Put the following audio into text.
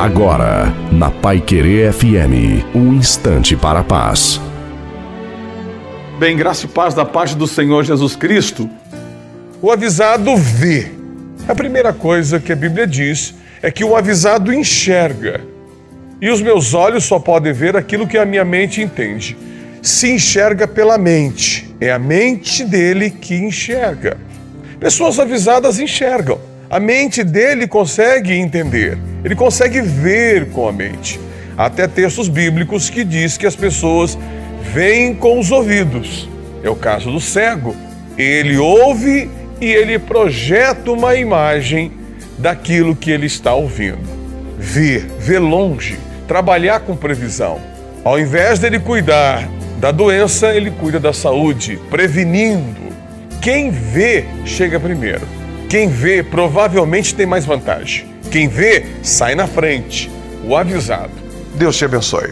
Agora, na Pai Querer FM, um instante para a paz. Bem, graça e paz da parte do Senhor Jesus Cristo. O avisado vê. A primeira coisa que a Bíblia diz é que o avisado enxerga. E os meus olhos só podem ver aquilo que a minha mente entende. Se enxerga pela mente. É a mente dele que enxerga. Pessoas avisadas enxergam. A mente dele consegue entender. Ele consegue ver com a mente. Há até textos bíblicos que diz que as pessoas veem com os ouvidos. É o caso do cego. Ele ouve e ele projeta uma imagem daquilo que ele está ouvindo. Ver, ver longe, trabalhar com previsão. Ao invés dele cuidar da doença, ele cuida da saúde, prevenindo. Quem vê chega primeiro. Quem vê provavelmente tem mais vantagem. Quem vê sai na frente. O avisado. Deus te abençoe.